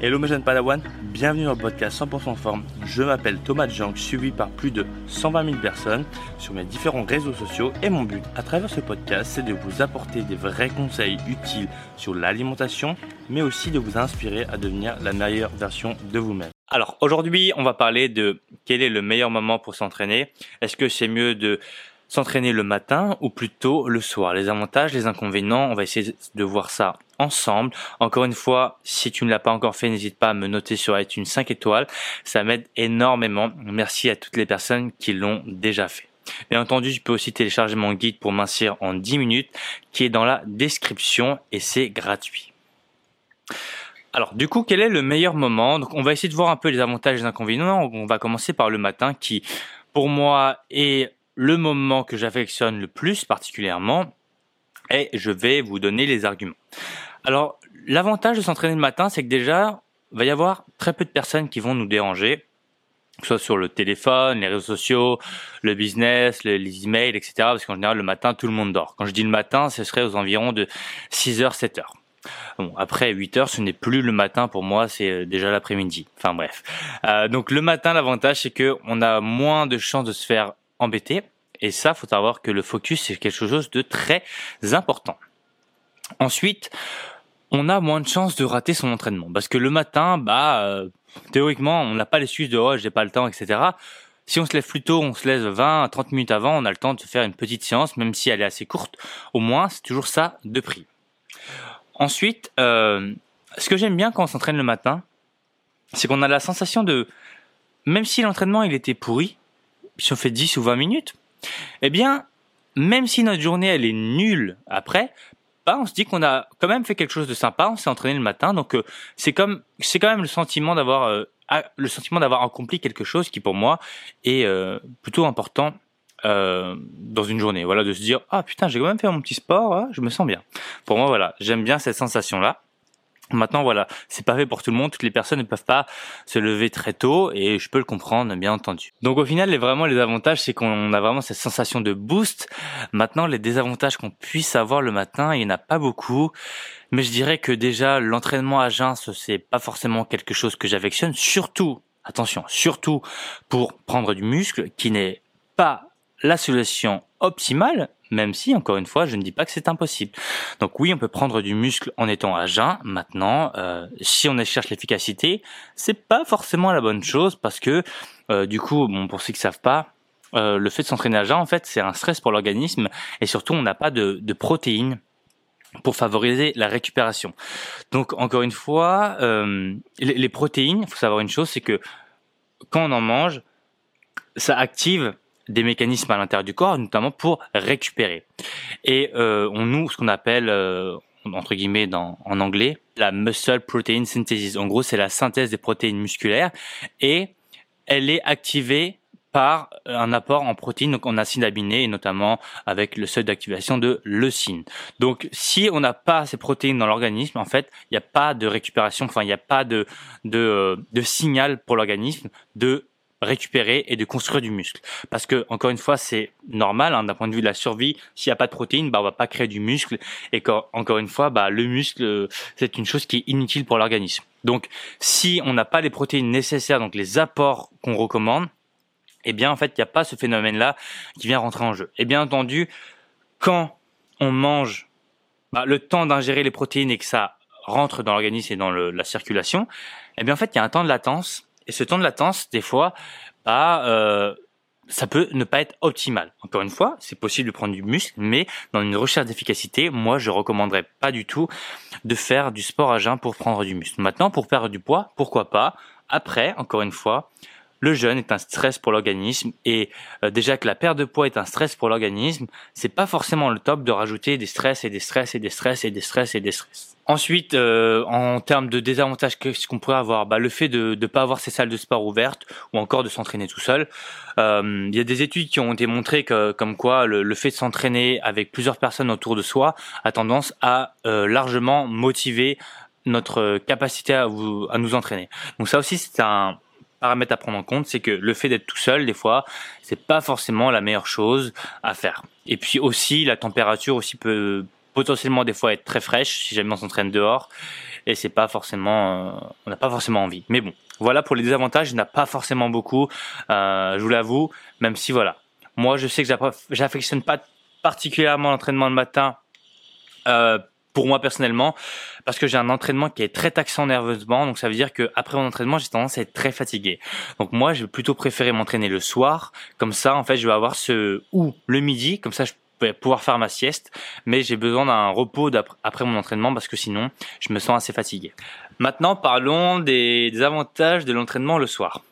Hello mes jeunes Padawan, bienvenue dans le podcast 100% forme. Je m'appelle Thomas Jank, suivi par plus de 120 000 personnes sur mes différents réseaux sociaux et mon but à travers ce podcast c'est de vous apporter des vrais conseils utiles sur l'alimentation mais aussi de vous inspirer à devenir la meilleure version de vous-même. Alors aujourd'hui on va parler de quel est le meilleur moment pour s'entraîner. Est-ce que c'est mieux de s'entraîner le matin ou plutôt le soir? Les avantages, les inconvénients, on va essayer de voir ça ensemble. Encore une fois, si tu ne l'as pas encore fait, n'hésite pas à me noter sur iTunes 5 étoiles. Ça m'aide énormément. Merci à toutes les personnes qui l'ont déjà fait. Bien entendu, tu peux aussi télécharger mon guide pour mincir en 10 minutes qui est dans la description et c'est gratuit. Alors, du coup, quel est le meilleur moment? Donc, on va essayer de voir un peu les avantages et les inconvénients. On va commencer par le matin qui, pour moi, est le moment que j'affectionne le plus particulièrement et je vais vous donner les arguments. Alors, l'avantage de s'entraîner le matin, c'est que déjà, il va y avoir très peu de personnes qui vont nous déranger, que ce soit sur le téléphone, les réseaux sociaux, le business, les emails, etc. Parce qu'en général, le matin, tout le monde dort. Quand je dis le matin, ce serait aux environs de 6h, 7h. Bon, après 8 heures, ce n'est plus le matin pour moi, c'est euh, déjà l'après-midi. Enfin bref. Euh, donc le matin, l'avantage c'est que on a moins de chances de se faire embêté. Et ça, faut savoir que le focus, c'est quelque chose de très important. Ensuite, on a moins de chances de rater son entraînement. Parce que le matin, bah, euh, théoriquement, on n'a pas l'excuse de, oh, j'ai pas le temps, etc. Si on se lève plus tôt, on se lève 20 à 30 minutes avant, on a le temps de faire une petite séance, même si elle est assez courte. Au moins, c'est toujours ça de prix. Ensuite, euh, ce que j'aime bien quand on s'entraîne le matin, c'est qu'on a la sensation de, même si l'entraînement il était pourri, si on fait 10 ou 20 minutes, eh bien, même si notre journée elle est nulle après, on se dit qu'on a quand même fait quelque chose de sympa, on s'est entraîné le matin, donc euh, c'est comme c'est quand même le sentiment d'avoir euh, le sentiment d'avoir accompli quelque chose qui pour moi est euh, plutôt important dans une journée. Voilà, de se dire ah putain j'ai quand même fait mon petit sport, hein, je me sens bien. Pour moi voilà, j'aime bien cette sensation là. Maintenant, voilà, c'est pas fait pour tout le monde. Toutes les personnes ne peuvent pas se lever très tôt et je peux le comprendre, bien entendu. Donc, au final, les, vraiment, les avantages, c'est qu'on a vraiment cette sensation de boost. Maintenant, les désavantages qu'on puisse avoir le matin, il n'y en a pas beaucoup. Mais je dirais que déjà, l'entraînement à jeun, c'est pas forcément quelque chose que j'affectionne. Surtout, attention, surtout pour prendre du muscle, qui n'est pas la solution optimale, même si, encore une fois, je ne dis pas que c'est impossible. Donc oui, on peut prendre du muscle en étant à jeun. Maintenant, euh, si on cherche l'efficacité, c'est pas forcément la bonne chose parce que, euh, du coup, bon, pour ceux qui savent pas, euh, le fait de s'entraîner à jeun, en fait, c'est un stress pour l'organisme et surtout, on n'a pas de, protéines pour favoriser la récupération. Donc encore une fois, les, les protéines, il faut savoir une chose, c'est que quand on en mange, ça active des mécanismes à l'intérieur du corps, notamment pour récupérer. Et euh, on nous, ce qu'on appelle euh, entre guillemets dans, en anglais, la muscle protein synthesis. En gros, c'est la synthèse des protéines musculaires et elle est activée par un apport en protéines, donc en acides aminés, et notamment avec le seuil d'activation de leucine. Donc, si on n'a pas ces protéines dans l'organisme, en fait, il n'y a pas de récupération, enfin, il n'y a pas de, de, euh, de signal pour l'organisme de récupérer et de construire du muscle. Parce que encore une fois, c'est normal hein, d'un point de vue de la survie. S'il n'y a pas de protéines, bah on va pas créer du muscle. Et quand, encore une fois, bah le muscle, c'est une chose qui est inutile pour l'organisme. Donc, si on n'a pas les protéines nécessaires, donc les apports qu'on recommande, eh bien en fait, il n'y a pas ce phénomène-là qui vient rentrer en jeu. Et bien entendu, quand on mange bah, le temps d'ingérer les protéines et que ça rentre dans l'organisme et dans la circulation, eh bien en fait, il y a un temps de latence et ce temps de latence, des fois, bah, euh, ça peut ne pas être optimal. Encore une fois, c'est possible de prendre du muscle, mais dans une recherche d'efficacité, moi, je recommanderais pas du tout de faire du sport à jeun pour prendre du muscle. Maintenant, pour perdre du poids, pourquoi pas? Après, encore une fois, le jeûne est un stress pour l'organisme et euh, déjà que la perte de poids est un stress pour l'organisme, c'est pas forcément le top de rajouter des stress et des stress et des stress et des stress et des stress. Ensuite, euh, en termes de désavantages, qu'est-ce qu'on pourrait avoir bah, Le fait de ne pas avoir ces salles de sport ouvertes ou encore de s'entraîner tout seul. Euh, il y a des études qui ont démontré que, comme quoi le, le fait de s'entraîner avec plusieurs personnes autour de soi a tendance à largement motiver notre capacité à, vous, à nous entraîner. Donc ça aussi, c'est un, à prendre en compte, c'est que le fait d'être tout seul, des fois, c'est pas forcément la meilleure chose à faire. Et puis aussi, la température aussi peut potentiellement des fois être très fraîche si jamais on s'entraîne dehors. et c'est pas forcément, euh, on n'a pas forcément envie. Mais bon, voilà pour les désavantages, il n'y en a pas forcément beaucoup, euh, je vous l'avoue, même si voilà. Moi, je sais que j'affectionne pas particulièrement l'entraînement le matin. Euh, pour moi personnellement, parce que j'ai un entraînement qui est très taxant nerveusement, donc ça veut dire que après mon entraînement, j'ai tendance à être très fatigué. Donc moi, je vais plutôt préférer m'entraîner le soir, comme ça, en fait, je vais avoir ce ou le midi, comme ça, je pouvoir faire ma sieste, mais j'ai besoin d'un repos après mon entraînement parce que sinon je me sens assez fatigué. Maintenant parlons des, avantages de l'entraînement le soir.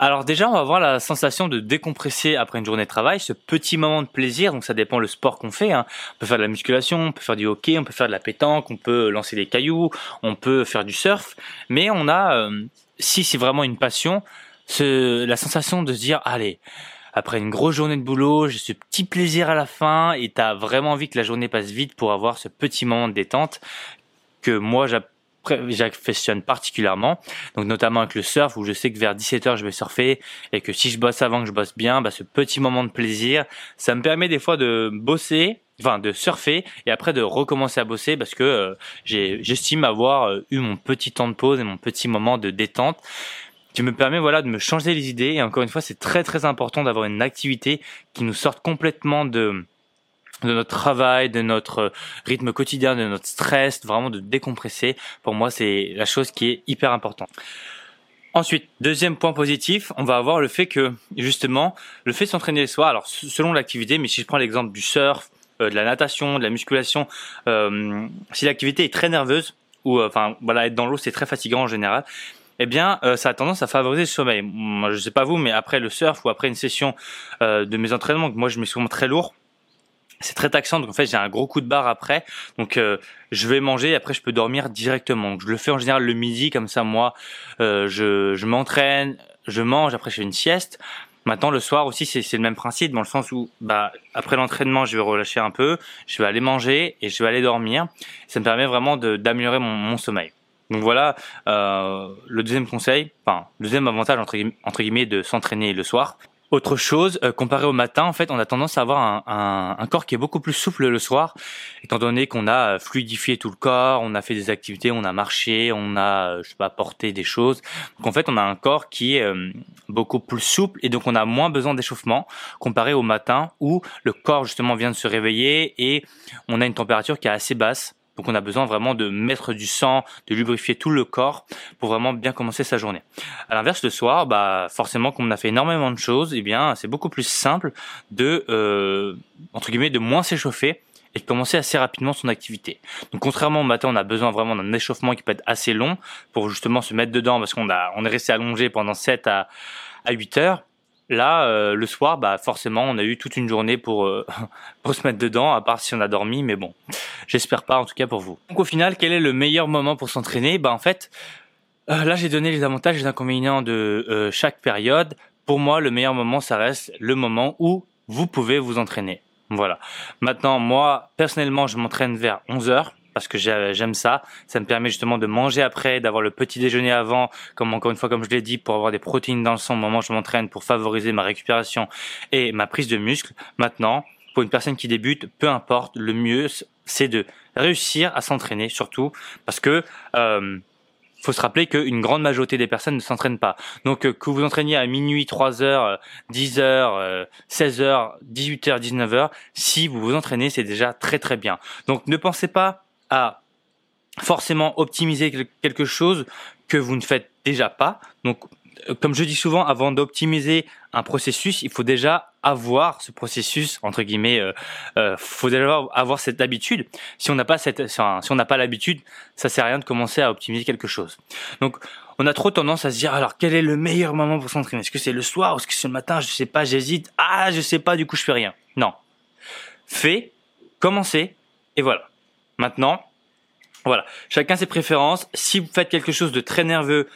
Alors déjà, on va avoir la sensation de décompresser après une journée de travail, ce petit moment de plaisir, donc ça dépend le sport qu'on fait. Hein. On peut faire de la musculation, on peut faire du hockey, on peut faire de la pétanque, on peut lancer des cailloux, on peut faire du surf, mais on a, euh, si c'est vraiment une passion, ce, la sensation de se dire, allez, après une grosse journée de boulot, j'ai ce petit plaisir à la fin et tu as vraiment envie que la journée passe vite pour avoir ce petit moment de détente que moi j'affectionne particulièrement. Donc notamment avec le surf où je sais que vers 17h je vais surfer et que si je bosse avant que je bosse bien, bah, ce petit moment de plaisir, ça me permet des fois de bosser enfin de surfer et après de recommencer à bosser parce que euh, j'estime avoir euh, eu mon petit temps de pause et mon petit moment de détente qui me permet voilà de me changer les idées et encore une fois c'est très très important d'avoir une activité qui nous sorte complètement de de notre travail, de notre rythme quotidien, de notre stress, vraiment de décompresser. Pour moi, c'est la chose qui est hyper importante. Ensuite, deuxième point positif, on va avoir le fait que justement, le fait de s'entraîner le soir, alors selon l'activité, mais si je prends l'exemple du surf, euh, de la natation, de la musculation, euh, si l'activité est très nerveuse ou euh, enfin voilà être dans l'eau c'est très fatigant en général, eh bien, euh, ça a tendance à favoriser le sommeil. Moi, je sais pas vous, mais après le surf ou après une session euh, de mes entraînements, moi je mets souvent très lourd, c'est très taxant. Donc en fait, j'ai un gros coup de barre après. Donc euh, je vais manger, et après je peux dormir directement. Donc, je le fais en général le midi, comme ça moi, je, je m'entraîne, je mange, après je fais une sieste. Maintenant, le soir aussi, c'est le même principe, dans le sens où, bah, après l'entraînement, je vais relâcher un peu, je vais aller manger et je vais aller dormir. Ça me permet vraiment d'améliorer mon, mon sommeil. Donc voilà euh, le deuxième conseil, enfin le deuxième avantage entre guillemets de s'entraîner le soir. Autre chose, euh, comparé au matin, en fait, on a tendance à avoir un, corps qui est beaucoup plus souple le soir, étant donné qu'on a fluidifié tout le corps, on a fait des activités, on a marché, on a, je sais pas, porté des choses. Donc en fait, on a un corps qui est euh, beaucoup plus souple et donc on a moins besoin d'échauffement comparé au matin où le corps justement vient de se réveiller et on a une température qui est assez basse. Donc on a besoin vraiment de mettre du sang, de lubrifier tout le corps pour vraiment bien commencer sa journée. À l'inverse, le soir, bah forcément, comme on a fait énormément de choses, eh bien c'est beaucoup plus simple de euh, entre guillemets de moins s'échauffer et de commencer assez rapidement son activité. Donc contrairement au matin, on a besoin vraiment d'un échauffement qui peut être assez long pour justement se mettre dedans parce qu'on a on est resté allongé pendant 7 à à 8 heures. Là, euh, le soir, bah forcément, on a eu toute une journée pour euh, pour se mettre dedans, à part si on a dormi, mais bon, j'espère pas en tout cas pour vous. Donc au final, quel est le meilleur moment pour s'entraîner? Bah en fait, euh, là j'ai donné les avantages et les inconvénients de chaque période. Pour moi, le meilleur moment, ça reste le moment où vous pouvez vous entraîner. Voilà. Maintenant, moi personnellement, je m'entraîne vers 11 heures parce que j'aime ça. Ça me permet justement de manger après, d'avoir le petit déjeuner avant, comme encore une fois, comme je l'ai dit, pour avoir des protéines dans le sang au moment où je m'entraîne, pour favoriser ma récupération et ma prise de muscle. Maintenant, pour une personne qui débute, peu importe, le mieux c'est de réussir à s'entraîner surtout, parce que euh, faut se rappeler qu'une grande majorité des personnes ne s'entraînent pas. Donc euh, que vous entraîniez à minuit, 3 heures, 10 heures, 16 heures, 18 heures, 19 heures, si vous vous entraînez, c'est déjà très très bien. Donc ne pensez pas à forcément optimiser quelque chose que vous ne faites déjà pas. Donc, euh, comme je dis souvent, avant d'optimiser un processus, il faut déjà avoir ce processus entre guillemets. Euh, euh faut déjà avoir cette habitude. Si on n'a pas cette, si on n'a pas l'habitude, ça sert à rien de commencer à optimiser quelque chose. Donc, on a trop tendance à se dire alors quel est le meilleur moment pour s'entraîner? Est-ce que c'est le soir? Est-ce que c'est le matin? Je sais pas, j'hésite. Ah, je sais pas. Du coup, je fais rien. Non. Fais, commencez et voilà. Maintenant, voilà, chacun ses préférences. Si vous faites quelque chose de très nerveux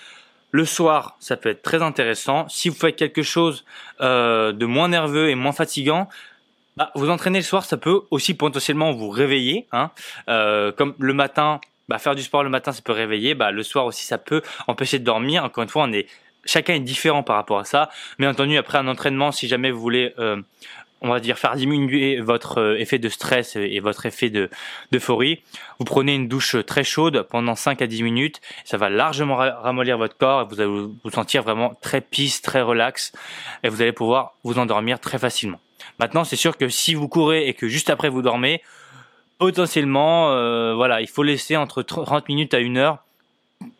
le soir, ça peut être très intéressant. Si vous faites quelque chose euh, de moins nerveux et moins fatigant, bah, vous entraîner le soir, ça peut aussi potentiellement vous réveiller. Hein. Euh, comme le matin, bah, faire du sport le matin, ça peut réveiller. Bah, le soir aussi, ça peut empêcher de dormir. Encore une fois, on est chacun est différent par rapport à ça. Mais entendu, après un entraînement, si jamais vous voulez euh, on va dire faire diminuer votre euh, effet de stress et votre effet de d'euphorie, vous prenez une douche très chaude pendant 5 à 10 minutes, ça va largement ramollir votre corps et vous allez vous sentir vraiment très peace, très relax et vous allez pouvoir vous endormir très facilement. Maintenant, c'est sûr que si vous courez et que juste après vous dormez, potentiellement euh, voilà, il faut laisser entre 30 minutes à 1 heure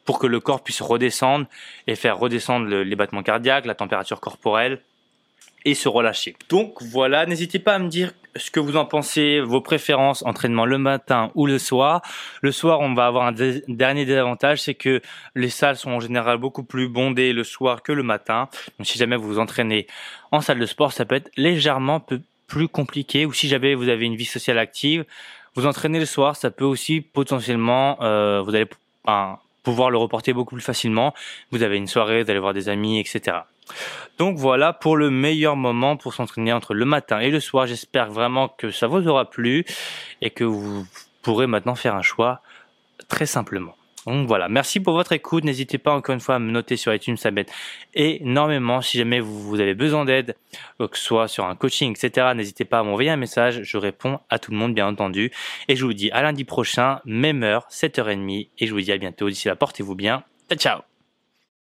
pour que le corps puisse redescendre et faire redescendre les battements cardiaques, la température corporelle et se relâcher. Donc voilà, n'hésitez pas à me dire ce que vous en pensez, vos préférences, entraînement le matin ou le soir. Le soir, on va avoir un dernier désavantage, c'est que les salles sont en général beaucoup plus bondées le soir que le matin. Donc si jamais vous vous entraînez en salle de sport, ça peut être légèrement plus compliqué. Ou si jamais vous avez une vie sociale active, vous entraînez le soir, ça peut aussi potentiellement, euh, vous allez pouvoir le reporter beaucoup plus facilement. Vous avez une soirée, vous allez voir des amis, etc. Donc voilà pour le meilleur moment pour s'entraîner entre le matin et le soir. J'espère vraiment que ça vous aura plu et que vous pourrez maintenant faire un choix très simplement. Donc voilà, merci pour votre écoute. N'hésitez pas encore une fois à me noter sur iTunes, ça m'aide énormément. Si jamais vous, avez besoin d'aide, que ce soit sur un coaching, etc., n'hésitez pas à m'envoyer un message. Je réponds à tout le monde, bien entendu. Et je vous dis à lundi prochain, même heure, 7h30. Et je vous dis à bientôt. D'ici là, portez-vous bien. Ciao, ciao